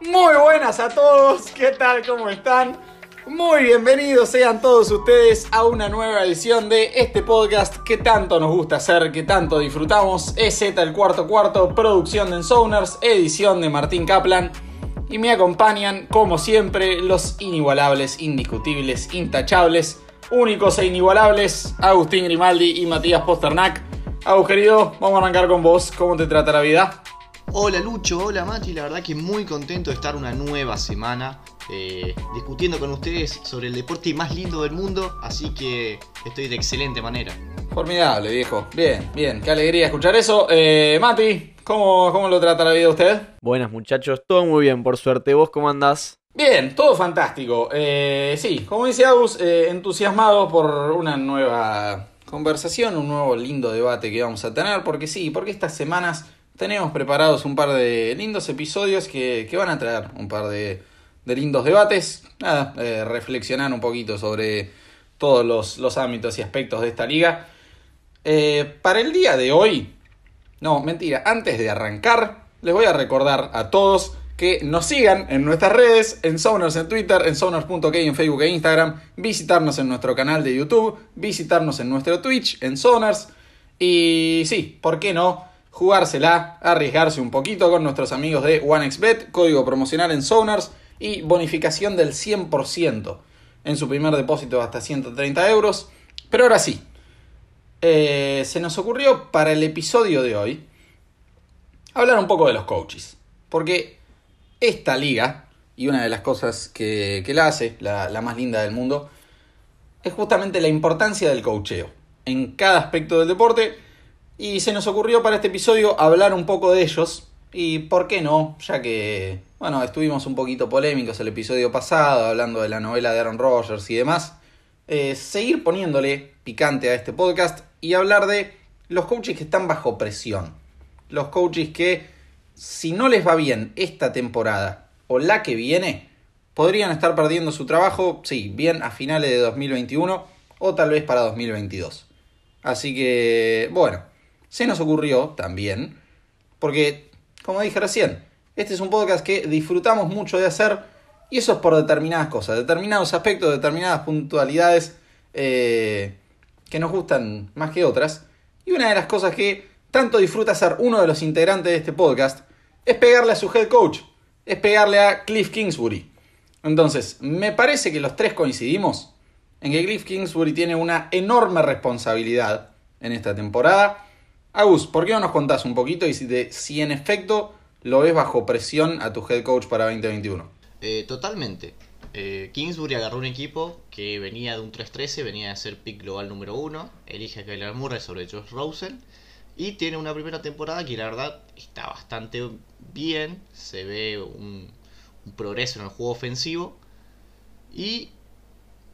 Muy buenas a todos, ¿qué tal? ¿Cómo están? Muy bienvenidos sean todos ustedes a una nueva edición de este podcast que tanto nos gusta hacer, que tanto disfrutamos. Es Z el cuarto cuarto, producción de Ensoners, edición de Martín Kaplan. Y me acompañan, como siempre, los inigualables, indiscutibles, intachables, únicos e inigualables, Agustín Grimaldi y Matías Posternak. Agus querido, vamos a arrancar con vos. ¿Cómo te trata la vida? Hola Lucho, hola Mati, la verdad que muy contento de estar una nueva semana eh, discutiendo con ustedes sobre el deporte más lindo del mundo, así que estoy de excelente manera. Formidable, viejo. Bien, bien, qué alegría escuchar eso. Eh, Mati, ¿cómo, ¿cómo lo trata la vida usted? Buenas muchachos, todo muy bien, por suerte. ¿Vos cómo andás? Bien, todo fantástico. Eh, sí, como dice Agus, eh, entusiasmado por una nueva conversación, un nuevo lindo debate que vamos a tener, porque sí, porque estas semanas tenemos preparados un par de lindos episodios que, que van a traer un par de, de lindos debates. Nada, eh, reflexionar un poquito sobre todos los, los ámbitos y aspectos de esta liga. Eh, para el día de hoy, no, mentira, antes de arrancar, les voy a recordar a todos que nos sigan en nuestras redes, en Sonars en Twitter, en Sonars.k en Facebook e Instagram, visitarnos en nuestro canal de YouTube, visitarnos en nuestro Twitch, en Sonars. Y sí, ¿por qué no? Jugársela, arriesgarse un poquito con nuestros amigos de OneXBet, código promocional en Sonars y bonificación del 100% en su primer depósito hasta 130 euros. Pero ahora sí, eh, se nos ocurrió para el episodio de hoy hablar un poco de los coaches. Porque esta liga, y una de las cosas que, que la hace, la, la, más linda del mundo, es justamente la importancia del coacheo en cada aspecto del deporte. Y se nos ocurrió para este episodio hablar un poco de ellos. Y por qué no, ya que, bueno, estuvimos un poquito polémicos el episodio pasado, hablando de la novela de Aaron Rodgers y demás. Eh, seguir poniéndole picante a este podcast y hablar de los coaches que están bajo presión. Los coaches que, si no les va bien esta temporada o la que viene, podrían estar perdiendo su trabajo, sí, bien a finales de 2021 o tal vez para 2022. Así que, bueno, se nos ocurrió también, porque, como dije recién, este es un podcast que disfrutamos mucho de hacer y eso es por determinadas cosas, determinados aspectos, determinadas puntualidades eh, que nos gustan más que otras. Y una de las cosas que tanto disfruta hacer uno de los integrantes de este podcast es pegarle a su head coach, es pegarle a Cliff Kingsbury. Entonces, me parece que los tres coincidimos en que Cliff Kingsbury tiene una enorme responsabilidad en esta temporada. Agus, ¿por qué no nos contás un poquito y si, si en efecto lo ves bajo presión a tu head coach para 2021? Eh, totalmente. Eh, Kingsbury agarró un equipo que venía de un 3-13, venía de ser pick global número 1, elige a Kyler Murray sobre Josh Russell y tiene una primera temporada que la verdad está bastante bien, se ve un, un progreso en el juego ofensivo. Y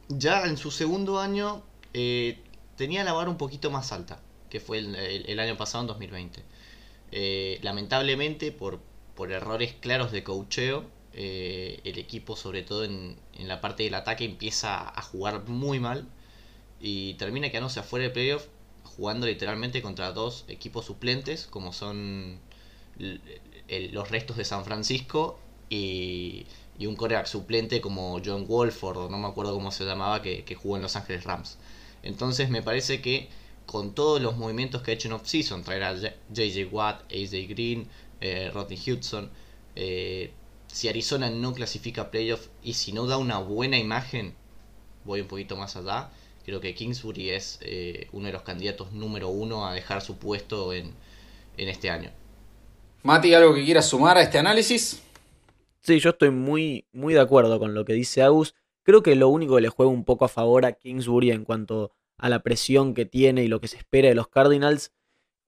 ya en su segundo año eh, tenía la vara un poquito más alta, que fue el, año pasado en 2020. Eh, lamentablemente por, por errores claros de coacheo, eh, el equipo, sobre todo en, en, la parte del ataque, empieza a jugar muy mal y termina quedándose afuera de playoff jugando literalmente contra dos equipos suplentes, como son los restos de San Francisco y, y un coreback suplente como John Wolford, o no me acuerdo cómo se llamaba, que, que jugó en Los Ángeles Rams. Entonces me parece que con todos los movimientos que ha hecho en off-season, traer a JJ Watt, AJ Green, eh, Rodney Hudson, eh, si Arizona no clasifica playoff y si no da una buena imagen, voy un poquito más allá, creo que Kingsbury es eh, uno de los candidatos número uno a dejar su puesto en, en este año. Mati, ¿algo que quieras sumar a este análisis? Sí, yo estoy muy, muy de acuerdo con lo que dice Agus. Creo que lo único que le juega un poco a favor a Kingsbury en cuanto a la presión que tiene y lo que se espera de los Cardinals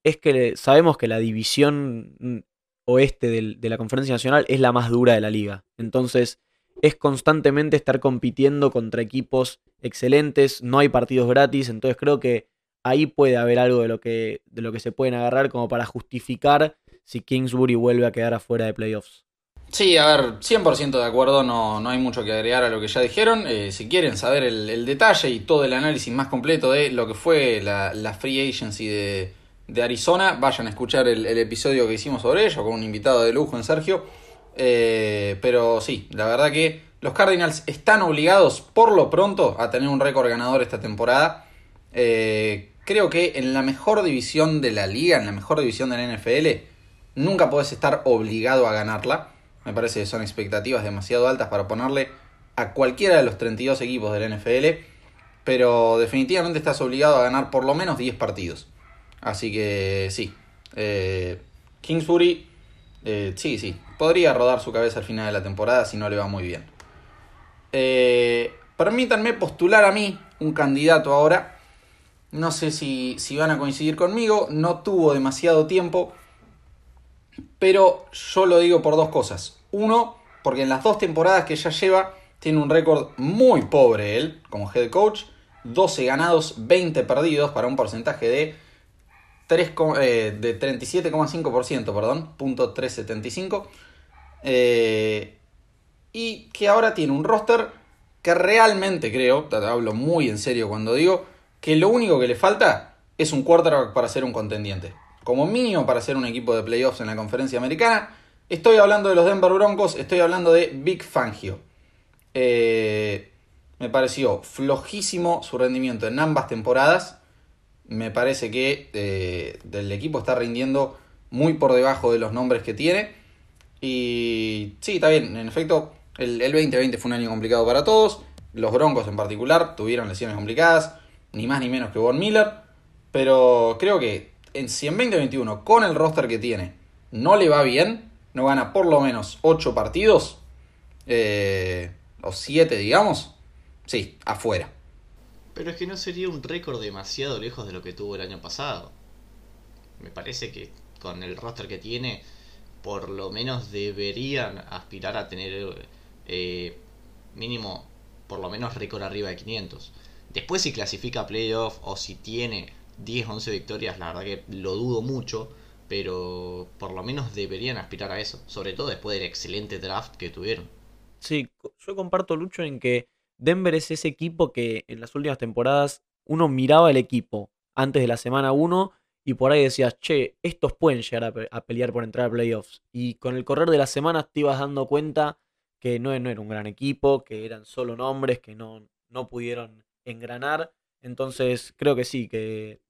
es que sabemos que la división oeste del, de la Conferencia Nacional es la más dura de la liga. Entonces es constantemente estar compitiendo contra equipos excelentes, no hay partidos gratis, entonces creo que ahí puede haber algo de lo que, de lo que se pueden agarrar como para justificar si Kingsbury vuelve a quedar afuera de playoffs. Sí, a ver, 100% de acuerdo, no, no hay mucho que agregar a lo que ya dijeron. Eh, si quieren saber el, detalle y todo el análisis más completo de lo que fue la, la free agency de, de, Arizona, vayan a escuchar el, el, episodio que hicimos sobre ello con un invitado de lujo en Sergio. Eh, pero sí, la verdad que los Cardinals están obligados por lo pronto a tener un récord ganador esta temporada. Eh, creo que en la mejor división de la liga, en la mejor división de la NFL, nunca podés estar obligado a ganarla. Me parece que son expectativas demasiado altas para ponerle a cualquiera de los 32 equipos del NFL. Pero definitivamente estás obligado a ganar por lo menos 10 partidos. Así que sí. Eh, Kingsbury, eh, sí, sí. Podría rodar su cabeza al final de la temporada si no le va muy bien. Eh, permítanme postular a mí un candidato ahora. No sé si, si van a coincidir conmigo. No tuvo demasiado tiempo. Pero yo lo digo por dos cosas. Uno, porque en las dos temporadas que ya lleva, tiene un récord muy pobre él como head coach. 12 ganados, 20 perdidos para un porcentaje de, 3, eh, de 37,5%, perdón, punto 375. Eh, y que ahora tiene un roster que realmente creo, te hablo muy en serio cuando digo, que lo único que le falta es un quarterback para ser un contendiente. Como mínimo para ser un equipo de playoffs en la conferencia americana. Estoy hablando de los Denver Broncos, estoy hablando de Big Fangio. Eh, me pareció flojísimo su rendimiento en ambas temporadas. Me parece que eh, el equipo está rindiendo muy por debajo de los nombres que tiene. Y sí, está bien, en efecto, el, 2020 fue un año complicado para todos. Los Broncos en particular tuvieron lesiones complicadas, ni más ni menos que Von Miller. Pero creo que en, si en 2021, con el roster que tiene, no le va bien, no gana por lo menos 8 partidos, eh, o 7 digamos, sí, afuera. Pero es que no sería un récord demasiado lejos de lo que tuvo el año pasado. Me parece que con el roster que tiene, por lo menos deberían aspirar a tener eh, mínimo, por lo menos récord arriba de 500. Después si clasifica a playoff o si tiene 10, 11 victorias, la verdad que lo dudo mucho, pero por lo menos deberían aspirar a eso, sobre todo después del excelente draft que tuvieron. Sí, yo comparto Lucho en que Denver es ese equipo que en las últimas temporadas uno miraba el equipo antes de la semana 1 y por ahí decías, che, estos pueden llegar a, pelear por entrar a playoffs. Y con el correr de las semanas te ibas dando cuenta que no, era un gran equipo, que eran solo nombres, que no, no pudieron engranar. Entonces creo que sí, que,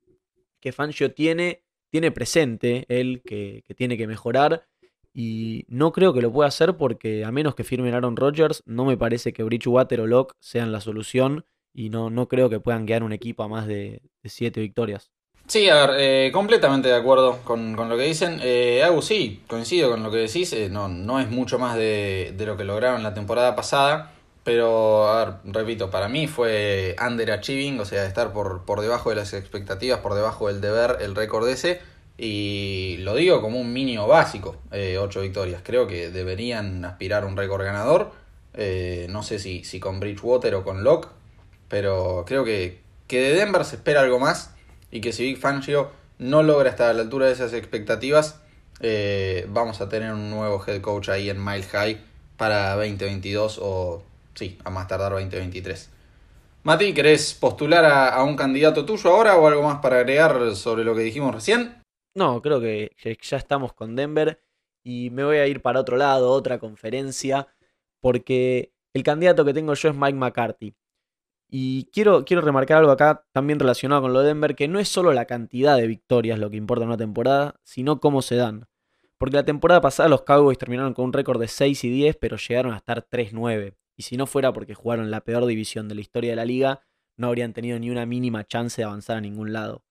que Fangio tiene, tiene presente él que, tiene que mejorar y no creo que lo pueda hacer porque a menos que firmen Aaron Rodgers, no me parece que Bridgewater o Locke sean la solución y no, no creo que puedan guiar un equipo a más de, siete victorias. Sí, a ver, eh, completamente de acuerdo con, lo que dicen. Eh, sí, coincido con lo que decís. Eh, no, no es mucho más de, de, lo que lograron la temporada pasada. Pero, a ver, repito, para mí fue underachieving, o sea, estar por, por debajo de las expectativas, por debajo del deber, el récord ese. Y lo digo como un mínimo básico, eh, 8 victorias. Creo que deberían aspirar un récord ganador. Eh, no sé si, si con Bridgewater o con Locke, pero creo que, que de Denver se espera algo más y que si Big Fangio no logra estar a la altura de esas expectativas, eh, vamos a tener un nuevo head coach ahí en Mile High para 2022 o sí, a más tardar 2023. Mati, ¿querés postular a, un candidato tuyo ahora o algo más para agregar sobre lo que dijimos recién? No, creo que ya estamos con Denver y me voy a ir para otro lado, otra conferencia, porque el candidato que tengo yo es Mike McCarthy. Y quiero, quiero remarcar algo acá también relacionado con lo de Denver, que no es solo la cantidad de victorias lo que importa en una temporada, sino cómo se dan. Porque la temporada pasada los Cowboys terminaron con un récord de 6 y 10, pero llegaron a estar 3-9. Y si no fuera porque jugaron la peor división de la historia de la liga, no habrían tenido ni una mínima chance de avanzar a ningún lado.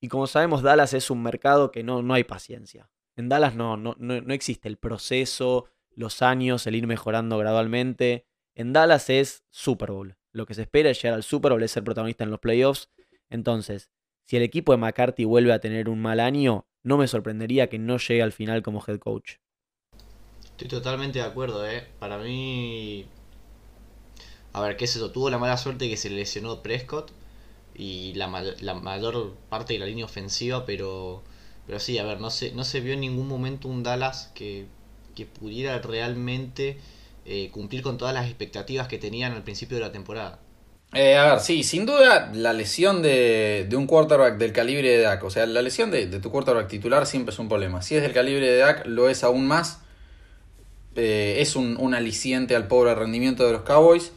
Y como sabemos, Dallas es un mercado que no, no hay paciencia. En Dallas no, no, no, existe el proceso, los años, el ir mejorando gradualmente. En Dallas es Super Bowl. Lo que se espera es llegar al Super Bowl, es ser protagonista en los playoffs. Entonces, si el equipo de McCarthy vuelve a tener un mal año, no me sorprendería que no llegue al final como head coach. Estoy totalmente de acuerdo, ¿eh? Para mí... A ver, ¿qué es eso? Tuvo la mala suerte que se lesionó Prescott y la, la mayor parte de la línea ofensiva, pero, pero sí, a ver, no se, no se vio en ningún momento un Dallas que, que pudiera realmente eh, cumplir con todas las expectativas que tenían al principio de la temporada. Eh, a ver, sí, sin duda la lesión de, de, un quarterback del calibre de Dak, o sea, la lesión de, de, tu quarterback titular siempre es un problema. Si es del calibre de Dak, lo es aún más. eh, es un, un aliciente al pobre rendimiento de los Cowboys.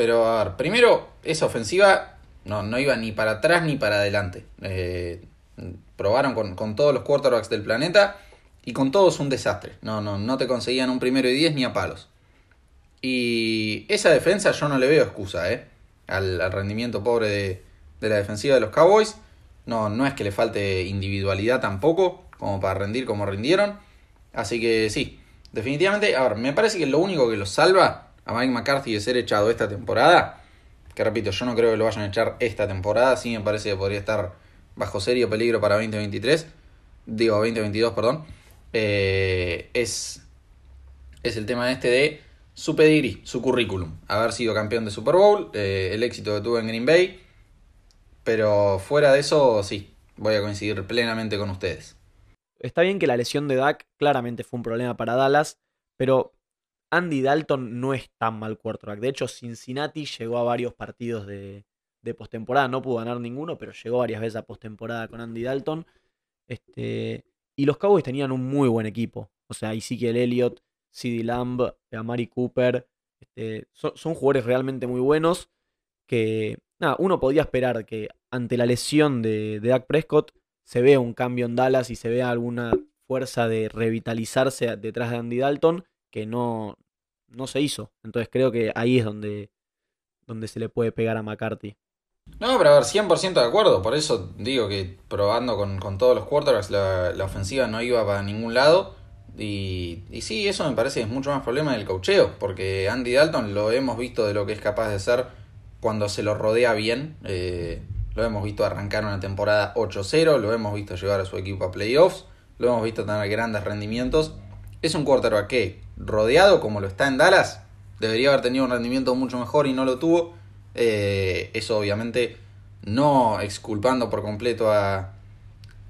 Pero a ver, primero, esa ofensiva no, no iba ni para atrás ni para adelante. Eh, probaron con, con, todos los quarterbacks del planeta y con todos un desastre. No, no, no te conseguían un primero y diez ni a palos. Y esa defensa yo no le veo excusa, ¿eh? Al, rendimiento pobre de, de, la defensiva de los Cowboys. No, no es que le falte individualidad tampoco, como para rendir como rindieron. Así que sí, definitivamente, a ver, me parece que lo único que los salva a Mike McCarthy de ser echado esta temporada, que repito, yo no creo que lo vayan a echar esta temporada, sí me parece que podría estar bajo serio peligro para 2023, digo 2022, perdón, eh, es, es el tema este de su pedigree, su currículum, haber sido campeón de Super Bowl, eh, el éxito que tuvo en Green Bay, pero fuera de eso, sí, voy a coincidir plenamente con ustedes. Está bien que la lesión de Dak claramente fue un problema para Dallas, pero Andy Dalton no es tan mal quarterback. De hecho, Cincinnati llegó a varios partidos de, postemporada. No pudo ganar ninguno, pero llegó varias veces a postemporada con Andy Dalton. Este, y los Cowboys tenían un muy buen equipo. O sea, Ezekiel Elliott, CeeDee Lamb, Amari Cooper. Este, son, son, jugadores realmente muy buenos. Que, nada, uno podía esperar que ante la lesión de, de Dak Prescott se vea un cambio en Dallas y se vea alguna fuerza de revitalizarse detrás de Andy Dalton que no, no se hizo. Entonces creo que ahí es donde, donde se le puede pegar a McCarthy. No, pero a ver, 100% de acuerdo. Por eso digo que probando con, con todos los quarterbacks la, la, ofensiva no iba para ningún lado. Y, y sí, eso me parece que es mucho más problema del cocheo. Porque Andy Dalton lo hemos visto de lo que es capaz de ser cuando se lo rodea bien. Eh, lo hemos visto arrancar una temporada 8-0. Lo hemos visto llevar a su equipo a playoffs. Lo hemos visto tener grandes rendimientos. Es un quarterback que, rodeado como lo está en Dallas, debería haber tenido un rendimiento mucho mejor y no lo tuvo. Eh, eso obviamente no exculpando por completo a,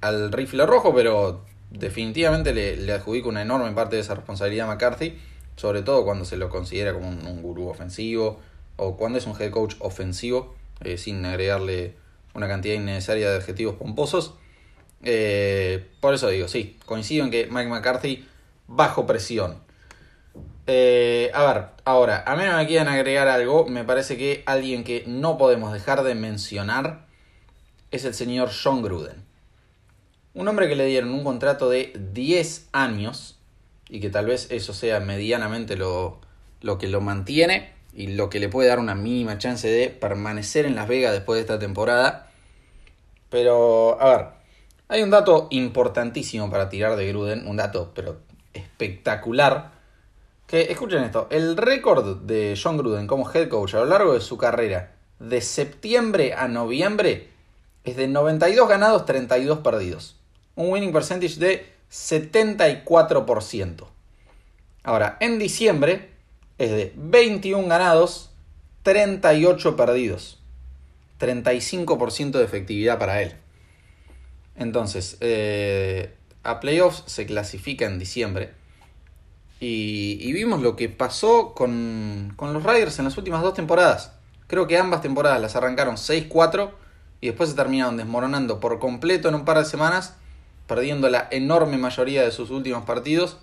al rifle rojo, pero definitivamente le, adjudico una enorme parte de esa responsabilidad a McCarthy, sobre todo cuando se lo considera como un, un gurú ofensivo o cuando es un head coach ofensivo, eh, sin agregarle una cantidad innecesaria de adjetivos pomposos. Eh, por eso digo, sí, coincido en que Mike McCarthy bajo presión. Eh, a ver, ahora, a menos que quieran agregar algo, me parece que alguien que no podemos dejar de mencionar es el señor John Gruden. Un hombre que le dieron un contrato de 10 años y que tal vez eso sea medianamente lo, lo que lo mantiene y lo que le puede dar una mínima chance de permanecer en Las Vegas después de esta temporada. Pero, a ver, hay un dato importantísimo para tirar de Gruden, un dato, pero espectacular. Escuchen esto, el récord de John Gruden como head coach a lo largo de su carrera, de septiembre a noviembre, es de 92 ganados, 32 perdidos. Un winning percentage de 74%. Ahora, en diciembre es de 21 ganados, 38 perdidos. 35% de efectividad para él. Entonces, eh, a playoffs se clasifica en diciembre. Y, vimos lo que pasó con, con, los Riders en las últimas dos temporadas. Creo que ambas temporadas las arrancaron 6-4 y después se terminaron desmoronando por completo en un par de semanas, perdiendo la enorme mayoría de sus últimos partidos.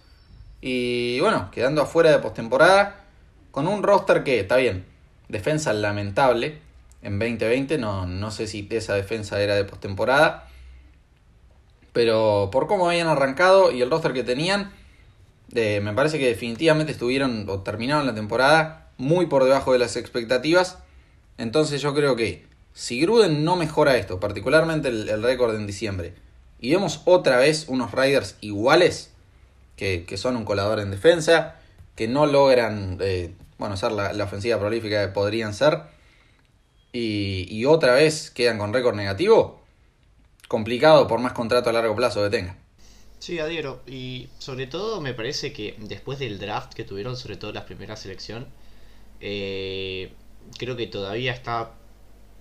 Y bueno, quedando afuera de postemporada con un roster que, está bien, defensa lamentable en 2020. No, no sé si esa defensa era de postemporada pero por cómo habían arrancado y el roster que tenían, eh, me parece que definitivamente estuvieron o terminaron la temporada muy por debajo de las expectativas. Entonces yo creo que si Gruden no mejora esto, particularmente el, récord en diciembre, y vemos otra vez unos Riders iguales, que, que son un colador en defensa, que no logran eh, bueno, ser la, la, ofensiva prolífica que podrían ser, y, y otra vez quedan con récord negativo, complicado por más contrato a largo plazo que tenga. Sí, adhiero. Y sobre todo me parece que después del draft que tuvieron, sobre todo la primera selección, eh, creo que todavía está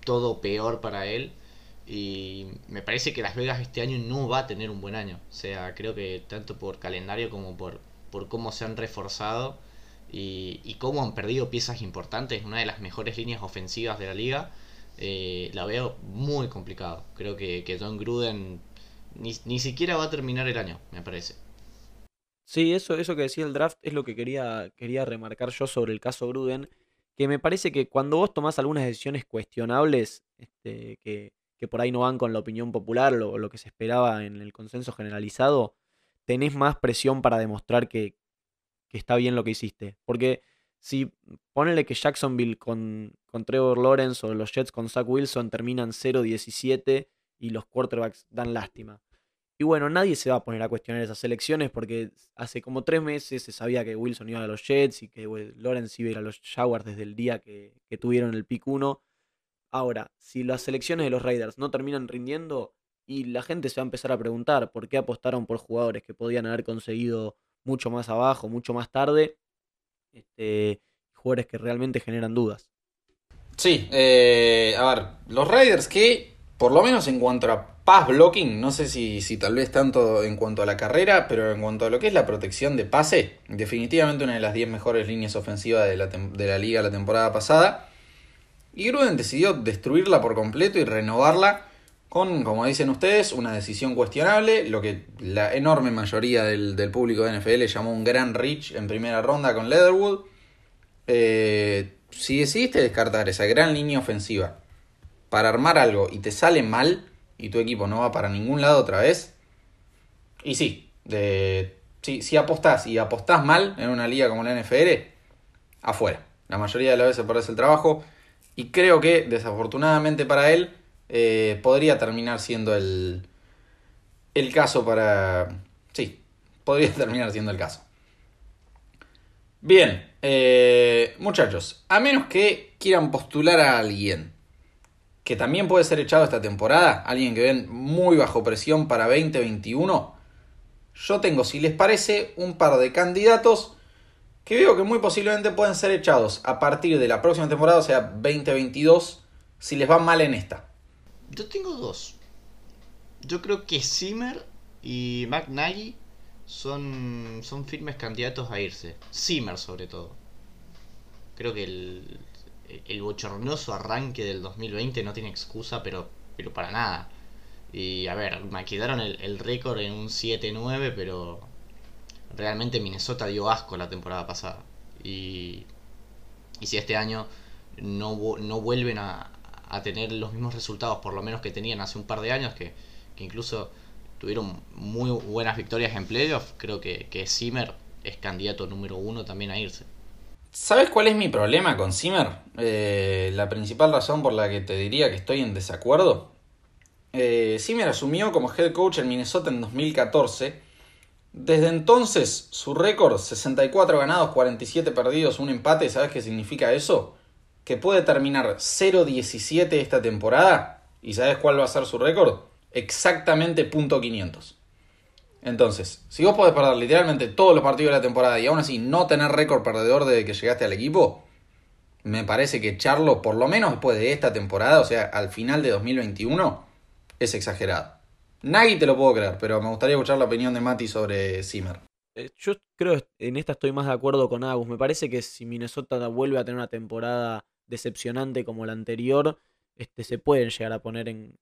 todo peor para él. Y me parece que Las Vegas este año no va a tener un buen año. O sea, creo que tanto por calendario como por, por cómo se han reforzado y, y cómo han perdido piezas importantes, una de las mejores líneas ofensivas de la liga eh, la veo muy complicado. Creo que, que John Gruden ni, ni, siquiera va a terminar el año, me parece. Sí, eso, eso que decía el draft es lo que quería, quería remarcar yo sobre el caso Gruden, que me parece que cuando vos tomás algunas decisiones cuestionables, este, que, que por ahí no van con la opinión popular o lo, que se esperaba en el consenso generalizado, tenés más presión para demostrar que, que está bien lo que hiciste. Porque si ponele que Jacksonville con, con Trevor Lawrence o los Jets con Zach Wilson terminan 0-17 y los quarterbacks dan lástima. Y bueno, nadie se va a poner a cuestionar esas elecciones porque hace como tres meses se sabía que Wilson iba a los Jets y que Lawrence iba a ir a los Jaguars desde el día que, tuvieron el pick 1. Ahora, si las selecciones de los Raiders no terminan rindiendo y la gente se va a empezar a preguntar por qué apostaron por jugadores que podían haber conseguido mucho más abajo, mucho más tarde, este, jugadores que realmente generan dudas. Sí, eh, a ver, los Raiders que, por lo menos en cuanto a pass blocking, no sé si, si tal vez tanto en cuanto a la carrera, pero en cuanto a lo que es la protección de pase, definitivamente una de las 10 mejores líneas ofensivas de la, de la liga la temporada pasada. Y Gruden decidió destruirla por completo y renovarla con, como dicen ustedes, una decisión cuestionable, lo que la enorme mayoría del, público de NFL llamó un gran reach en primera ronda con Leatherwood. Eh, si decidiste descartar esa gran línea ofensiva para armar algo y te sale mal, y tu equipo no va para ningún lado otra vez, y sí, de, si apostás y apostás mal en una liga como la NFL, afuera. La mayoría de las veces perdés el trabajo y creo que desafortunadamente para él eh, podría terminar siendo el, el caso para... Sí, podría terminar siendo el caso. Bien, eh, muchachos, a menos que quieran postular a alguien que también puede ser echado esta temporada, alguien que ven muy bajo presión para 2021, yo tengo, si les parece, un par de candidatos que veo que muy posiblemente pueden ser echados a partir de la próxima temporada, o sea, 2022, si les va mal en esta. Yo tengo dos. Yo creo que Zimmer y McNally son, son firmes candidatos a irse. Zimmer sobre todo. Creo que el, el bochornoso arranque del 2020 no tiene excusa, pero, pero para nada. Y a ver, me quedaron el, récord en un 7-9, pero realmente Minnesota dio asco la temporada pasada. Y, y si este año no, no vuelven a, a, tener los mismos resultados, por lo menos que tenían hace un par de años, que, incluso tuvieron muy buenas victorias en playoff, creo que, que Zimmer es candidato número uno también a irse. ¿Sabes cuál es mi problema con Zimmer? Eh, la principal razón por la que te diría que estoy en desacuerdo. Eh, Zimmer asumió como head coach en Minnesota en 2014. Desde entonces, su récord, 64 ganados, 47 perdidos, un empate, ¿sabes qué significa eso? Que puede terminar 0-17 esta temporada. ¿Y sabes cuál va a ser su récord? Exactamente .500. Entonces, si vos podés perder literalmente todos los partidos de la temporada y aún así no tener récord perdedor desde que llegaste al equipo, me parece que echarlo por lo menos después de esta temporada, o sea, al final de 2021, es exagerado. Nadie te lo puedo creer, pero me gustaría escuchar la opinión de Mati sobre Zimmer. Eh, yo creo en esta estoy más de acuerdo con Agus. Me parece que si Minnesota vuelve a tener una temporada decepcionante como la anterior, este, se pueden llegar a poner en,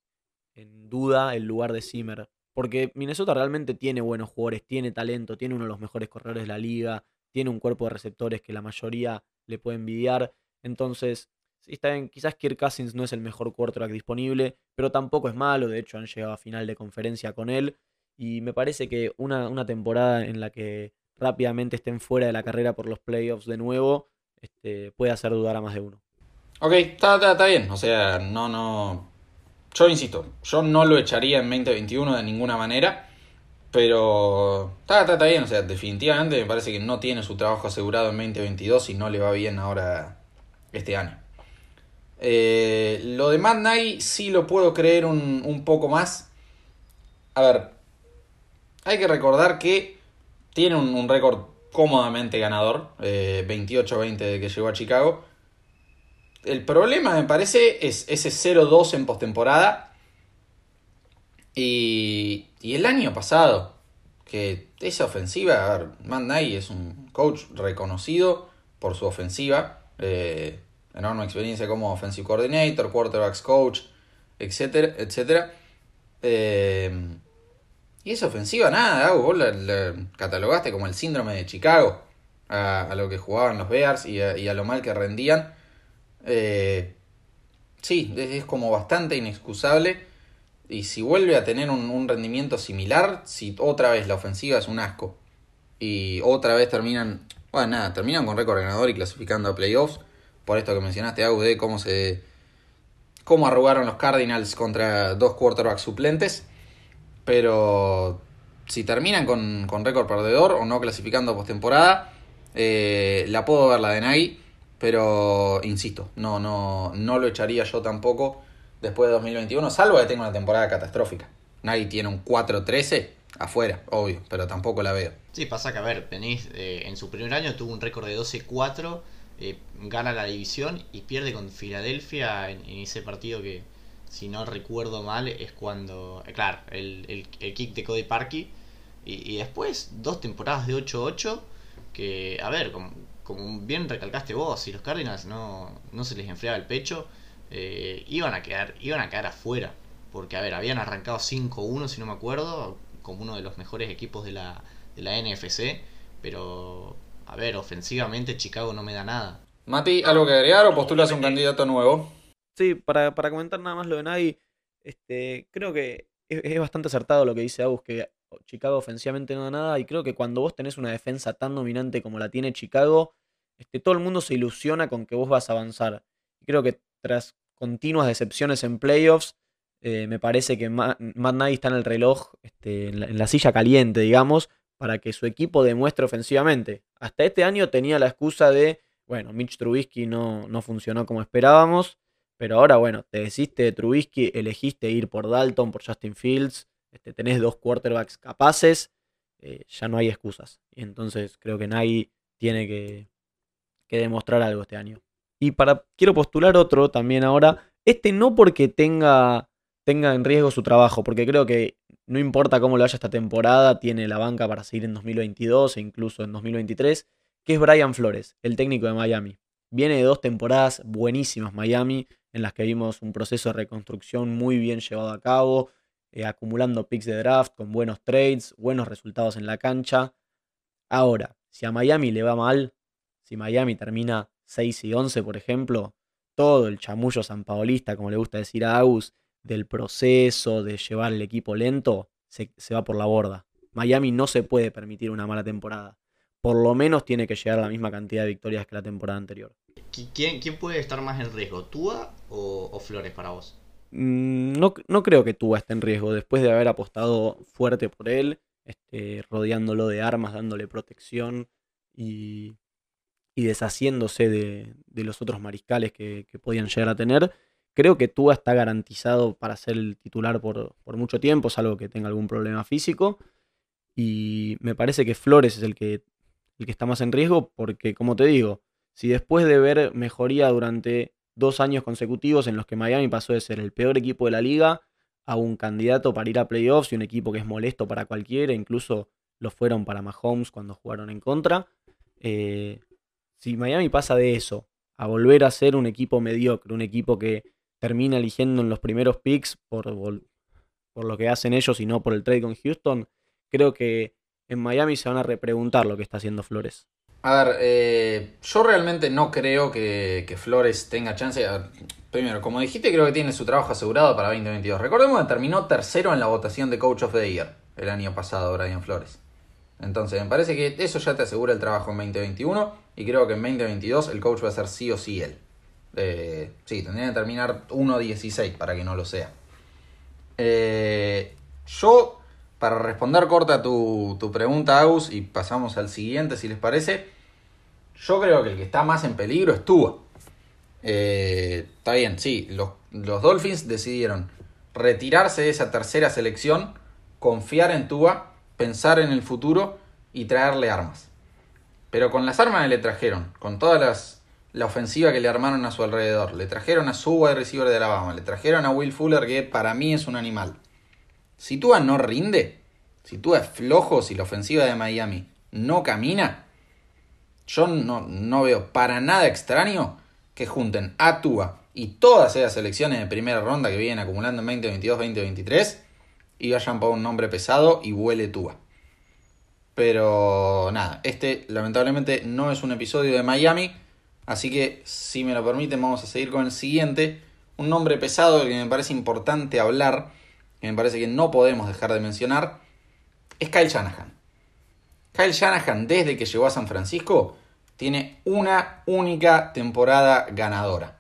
en duda el lugar de Zimmer. Porque Minnesota realmente tiene buenos jugadores, tiene talento, tiene uno de los mejores corredores de la liga, tiene un cuerpo de receptores que la mayoría le puede envidiar. Entonces, sí, está bien, quizás Kirk Cousins no es el mejor quarterback disponible, pero tampoco es malo. De hecho, han llegado a final de conferencia con él. Y me parece que una, una temporada en la que rápidamente estén fuera de la carrera por los playoffs de nuevo, este, puede hacer dudar a más de uno. Ok, está, está, está bien. O sea, no, no. Yo insisto, yo no lo echaría en 2021 de ninguna manera. Pero está, está, bien, o sea, definitivamente me parece que no tiene su trabajo asegurado en 2022 y no le va bien ahora este año. Eh, lo de Mad sí lo puedo creer un, poco más. A ver, hay que recordar que tiene un, récord cómodamente ganador, 28-20 eh, de que llegó a Chicago el problema, me parece, es ese 0-2 en postemporada. Y, y el año pasado, que esa ofensiva, a ver, es un coach reconocido por su ofensiva, eh, enorme experiencia como offensive coordinator, quarterbacks coach, etcétera, etcétera. Eh, Y esa ofensiva, nada, vos la, catalogaste como el síndrome de Chicago a, lo que jugaban los Bears y a, lo mal que rendían. Eh, sí, es, como bastante inexcusable. Y si vuelve a tener un, rendimiento similar, si otra vez la ofensiva es un asco. Y otra vez terminan, bueno, nada, terminan con récord ganador y clasificando a playoffs, por esto que mencionaste, Agu, de cómo se cómo arrugaron los Cardinals contra dos quarterbacks suplentes, pero si terminan con, con récord perdedor o no clasificando postemporada, eh, la puedo ver la de Nagy, pero insisto, no, no, no lo echaría yo tampoco después de 2021, salvo que tenga una temporada catastrófica. Nadie tiene un 4-13 afuera, obvio, pero tampoco la veo. Sí, pasa que, a ver, Penís eh, en su primer año tuvo un récord de 12-4, eh, gana la división y pierde con Filadelfia en, ese partido que, si no recuerdo mal, es cuando, eh, claro, el, el, kick de Cody Parkey. Y, y, después dos temporadas de 8-8, que, a ver, como, como bien recalcaste vos, si los Cardinals no, no se les enfriaba el pecho, eh, iban, a quedar, iban a quedar afuera. Porque, a ver, habían arrancado 5-1, si no me acuerdo, como uno de los mejores equipos de la, de la NFC. Pero, a ver, ofensivamente Chicago no me da nada. Mati, ¿algo que agregar o postulas un candidato nuevo? Sí, para, comentar nada más lo de Nagy, este, creo que es, bastante acertado lo que dice Agus, que Chicago ofensivamente no da nada. Y creo que cuando vos tenés una defensa tan dominante como la tiene Chicago, este, todo el mundo se ilusiona con que vos vas a avanzar. Y creo que tras continuas decepciones en playoffs, eh, me parece que Matt, está en el reloj, este, en, la, silla caliente, digamos, para que su equipo demuestre ofensivamente. Hasta este año tenía la excusa de, bueno, Mitch Trubisky no, no funcionó como esperábamos, pero ahora, bueno, te desiste de Trubisky, elegiste ir por Dalton, por Justin Fields, este, tenés dos quarterbacks capaces, eh, ya no hay excusas. Entonces creo que Nagy tiene que, que demostrar algo este año. Y para quiero postular otro también ahora. Este no porque tenga, tenga en riesgo su trabajo, porque creo que no importa cómo le vaya esta temporada, tiene la banca para seguir en 2022 e incluso en 2023, que es Brian Flores, el técnico de Miami. Viene de dos temporadas buenísimas Miami, en las que vimos un proceso de reconstrucción muy bien llevado a cabo, eh, acumulando picks de draft con buenos trades, buenos resultados en la cancha. Ahora, si a Miami le va mal, si Miami termina 6 y 11, por ejemplo, todo el chamullo sanpaolista, como le gusta decir a Agus, del proceso, de llevar el equipo lento, se, va por la borda. Miami no se puede permitir una mala temporada. Por lo menos tiene que llegar a la misma cantidad de victorias que la temporada anterior. ¿Quién, quién puede estar más en riesgo, Tua o, Flores para vos? Mm, no, no, creo que Tua esté en riesgo. Después de haber apostado fuerte por él, este, rodeándolo de armas, dándole protección y y deshaciéndose de, los otros mariscales que, podían llegar a tener. Creo que Tua está garantizado para ser el titular por, mucho tiempo, salvo que tenga algún problema físico. Y me parece que Flores es el que, el que está más en riesgo porque, como te digo, si después de ver mejoría durante dos años consecutivos en los que Miami pasó de ser el peor equipo de la liga a un candidato para ir a playoffs y un equipo que es molesto para cualquiera, incluso lo fueron para Mahomes cuando jugaron en contra, eh, si Miami pasa de eso a volver a ser un equipo mediocre, un equipo que termina eligiendo en los primeros picks por, por lo que hacen ellos y no por el trade con Houston, creo que en Miami se van a repreguntar lo que está haciendo Flores. A ver, eh, yo realmente no creo que, Flores tenga chance. primero, como dijiste, creo que tiene su trabajo asegurado para 2022. Recordemos que terminó tercero en la votación de Coach of the Year el año pasado, Brian Flores. Entonces, me parece que eso ya te asegura el trabajo en 2021 y creo que en 2022 el coach va a ser sí o sí él. Eh, sí, tendría que terminar 1.16 para que no lo sea. Eh, yo, para responder corta tu, tu pregunta, Agus, y pasamos al siguiente si les parece, yo creo que el que está más en peligro es Tua. Eh, está bien, sí, los, los Dolphins decidieron retirarse de esa tercera selección, confiar en Tua pensar en el futuro y traerle armas. Pero con las armas que le trajeron, con toda las, la ofensiva que le armaron a su alrededor, le trajeron a su wide receiver de Alabama, le trajeron a Will Fuller, que para mí es un animal. Si Tua no rinde, si Tua es flojo, si la ofensiva de Miami no camina, yo no, no veo para nada extraño que junten a Tua y todas esas selecciones de primera ronda que vienen acumulando en 2022-2023 y vayan por un nombre pesado y huele Tua. Pero nada, este lamentablemente no es un episodio de Miami, así que si me lo permiten vamos a seguir con el siguiente. Un nombre pesado que me parece importante hablar, que me parece que no podemos dejar de mencionar, es Kyle Shanahan. Kyle Shanahan desde que llegó a San Francisco tiene una única temporada ganadora.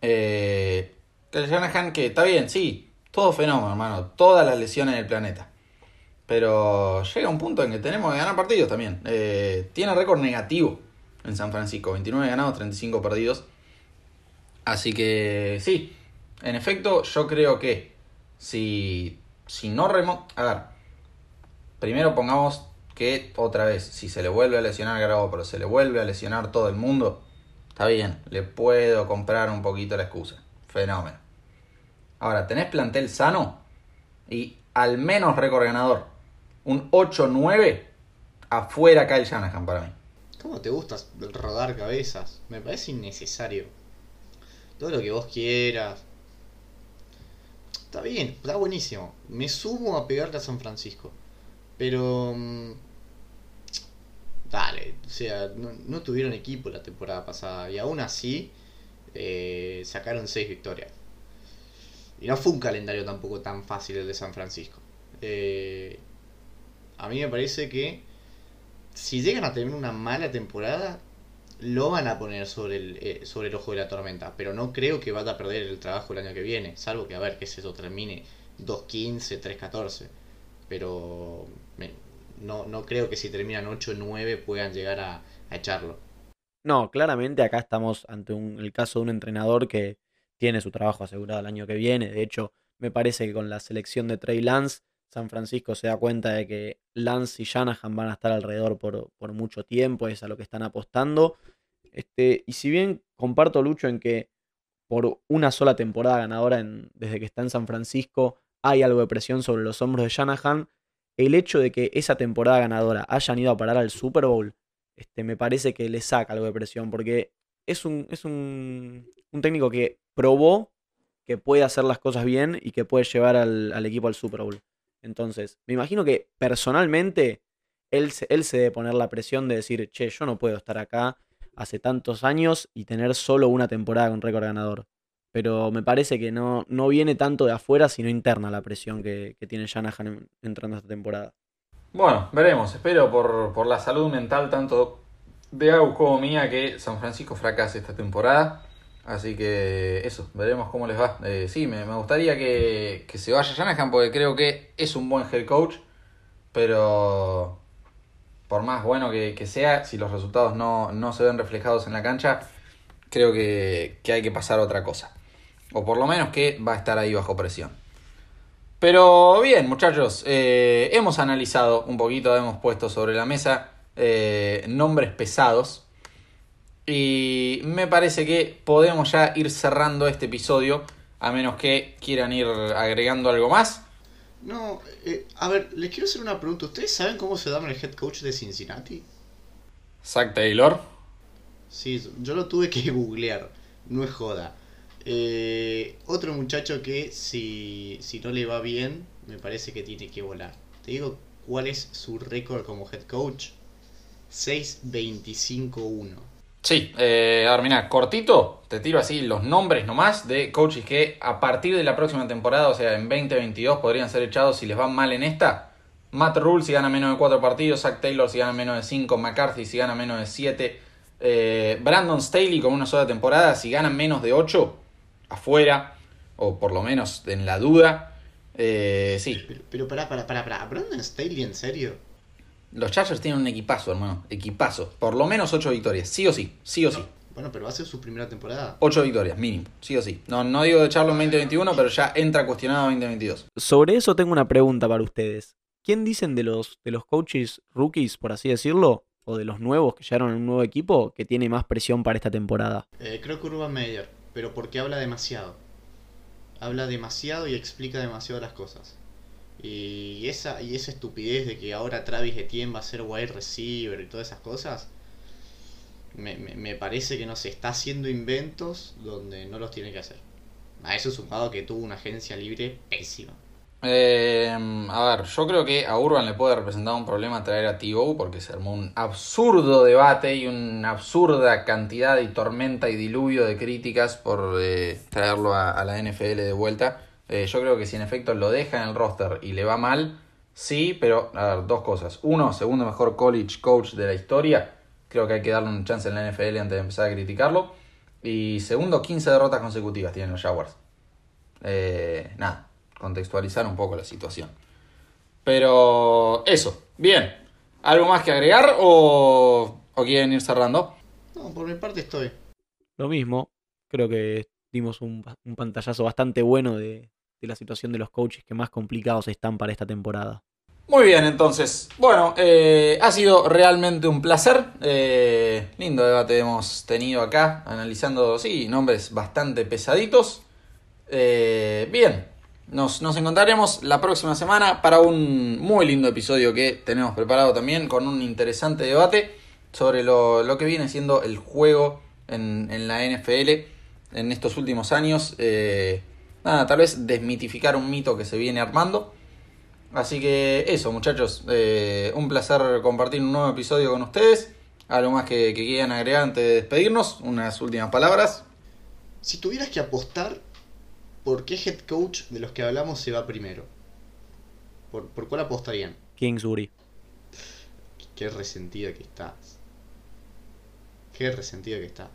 Eh, Kyle Shanahan que está bien, sí, todo fenómeno, hermano, todas las lesiones en el planeta. Pero llega un punto en que tenemos que ganar partidos también. Eh, tiene récord negativo en San Francisco, 29 ganados, 35 perdidos. Así que sí, en efecto, yo creo que si, si no remo... A ver, primero pongamos que otra vez, si se le vuelve a lesionar a pero se le vuelve a lesionar todo el mundo, está bien, le puedo comprar un poquito la excusa. Fenómeno. Ahora, tenés plantel sano y al menos récord ganador. Un 8-9 afuera Kyle Shanahan para mí. ¿Cómo te gusta rodar cabezas? Me parece innecesario. Todo lo que vos quieras. Está bien, está buenísimo. Me sumo a pegarte a San Francisco. Pero... Mm, dale, o sea, no, tuvieron equipo la temporada pasada. Y aún así eh, sacaron 6 victorias. Y no fue un calendario tampoco tan fácil el de San Francisco. Eh, a mí me parece que si llegan a tener una mala temporada, lo van a poner sobre el, eh, sobre el ojo de la tormenta. Pero no creo que vaya a perder el trabajo el año que viene. Salvo que a ver que eso termine 2-15, 3-14. Pero no, no creo que si terminan 8-9 puedan llegar a, echarlo. No, claramente acá estamos ante un, el caso de un entrenador que tiene su trabajo asegurado el año que viene. De hecho, me parece que con la selección de Trey Lance, San Francisco se da cuenta de que Lance y Shanahan van a estar alrededor por, por mucho tiempo, es a lo que están apostando. Este, y si bien comparto Lucho en que por una sola temporada ganadora desde que está en San Francisco hay algo de presión sobre los hombros de Shanahan, el hecho de que esa temporada ganadora hayan ido a parar al Super Bowl, este, me parece que le saca algo de presión, porque es un, es un, un técnico que probó que puede hacer las cosas bien y que puede llevar al, equipo al Super Bowl. Entonces, me imagino que personalmente él, él se debe poner la presión de decir, che, yo no puedo estar acá hace tantos años y tener solo una temporada con récord ganador. Pero me parece que no, no viene tanto de afuera, sino interna la presión que, tiene Shanahan entrando esta temporada. Bueno, veremos. Espero por, por la salud mental tanto de Agus como mía que San Francisco fracase esta temporada. Así que eso, veremos cómo les va. Eh, sí, me, gustaría que, se vaya Shanahan porque creo que es un buen head coach, pero por más bueno que, sea, si los resultados no, se ven reflejados en la cancha, creo que, hay que pasar otra cosa. O por lo menos que va a estar ahí bajo presión. Pero bien, muchachos, eh, hemos analizado un poquito, hemos puesto sobre la mesa eh, nombres pesados y me parece que podemos ya ir cerrando este episodio, a menos que quieran ir agregando algo más. No, eh, a ver, les quiero hacer una pregunta. ¿Ustedes saben cómo se llama el head coach de Cincinnati? Zach Taylor. Sí, yo lo tuve que googlear, no es joda. Eh, otro muchacho que si, si no le va bien, me parece que tiene que volar. Te digo cuál es su récord como head coach. 6-25-1. Sí, eh, cortito, te tiro así los nombres nomás de coaches que a partir de la próxima temporada, o sea, en 2022, podrían ser echados si les va mal en esta. Matt Rule si gana menos de 4 partidos, Zach Taylor si gana menos de 5, McCarthy si gana menos de 7, eh, Brandon Staley con una sola temporada si gana menos de 8, afuera, o por lo menos en la duda. Eh, sí. Pero, pero para, para, para, para, ¿Brandon Staley en serio? Los Chargers tienen un equipazo, hermano. Equipazo. Por lo menos 8 victorias. Sí o sí. Sí o sí. Bueno, pero va a ser su primera temporada. 8 victorias, mínimo. Sí o sí. No, no digo de echarlo en 2021, pero ya entra cuestionado en 2022. Sobre eso tengo una pregunta para ustedes. ¿Quién dicen de los, de los coaches rookies, por así decirlo, o de los nuevos que llegaron a un nuevo equipo, que tiene más presión para esta temporada? Eh, creo que Urban Meyer, pero porque habla demasiado. Habla demasiado y explica demasiado las cosas. Y esa, y esa estupidez de que ahora Travis Etienne va a ser wide receiver y todas esas cosas, me, me, parece que no se está haciendo inventos donde no los tiene que hacer. A eso sumado que tuvo una agencia libre pésima. Eh, a ver, yo creo que a Urban le puede representar un problema traer a T.O. porque se armó un absurdo debate y una absurda cantidad y tormenta y diluvio de críticas por eh, traerlo a, la NFL de vuelta. Eh, yo creo que si en efecto lo deja en el roster y le va mal, sí, pero a ver, dos cosas. Uno, segundo mejor college coach de la historia. Creo que hay que darle un chance en la NFL antes de empezar a criticarlo. Y segundo, 15 derrotas consecutivas tienen los Jaguars. Eh, nada, contextualizar un poco la situación. Pero eso, bien. ¿Algo más que agregar o, o quieren ir cerrando? No, por mi parte estoy. Lo mismo, creo que dimos un, un pantallazo bastante bueno de, de, la situación de los coaches que más complicados están para esta temporada. Muy bien, entonces. Bueno, eh, ha sido realmente un placer. Eh, lindo debate hemos tenido acá, analizando, sí, nombres bastante pesaditos. Eh, bien, nos, nos, encontraremos la próxima semana para un muy lindo episodio que tenemos preparado también con un interesante debate sobre lo, lo que viene siendo el juego en, en, la NFL en estos últimos años. Eh, nada, tal vez desmitificar un mito que se viene armando. Así que eso, muchachos, eh, un placer compartir un nuevo episodio con ustedes. Algo más que, que quieran agregar antes de despedirnos, unas últimas palabras. Si tuvieras que apostar ¿por qué head coach de los que hablamos se va primero? ¿Por, por cuál apostarían? Kingsbury. Qué resentida que estás. Qué resentida que estás.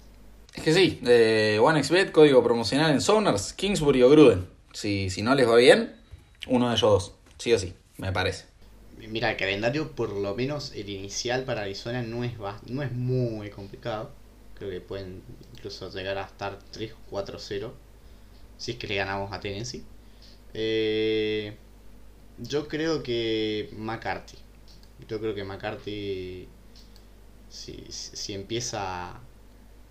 Es que sí, de OneXBet, código promocional en Sonars, Kingsbury o Gruden. Si, si no les va bien, uno de ellos dos. Sí o sí, me parece. Mira, el calendario, por lo menos el inicial para Arizona, no es, no es muy complicado. Creo que pueden incluso llegar a estar 3 o 4-0 si es que le ganamos a Tennessee. Eh, yo creo que McCarthy. Yo creo que McCarthy, si, si, empieza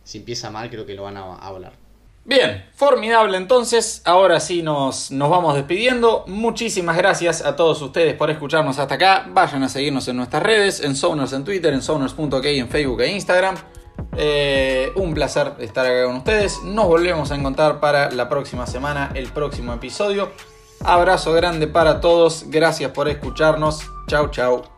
si empieza mal, creo que lo van a, a volar. Bien, formidable entonces. Ahora sí nos, nos vamos despidiendo. Muchísimas gracias a todos ustedes por escucharnos hasta acá. Vayan a seguirnos en nuestras redes, en Sonors en Twitter, en Sonors.ok en Facebook e Instagram. Eh, un placer estar acá con ustedes. Nos volvemos a encontrar para la próxima semana, el próximo episodio. Abrazo grande para todos. Gracias por escucharnos. Chau, chau.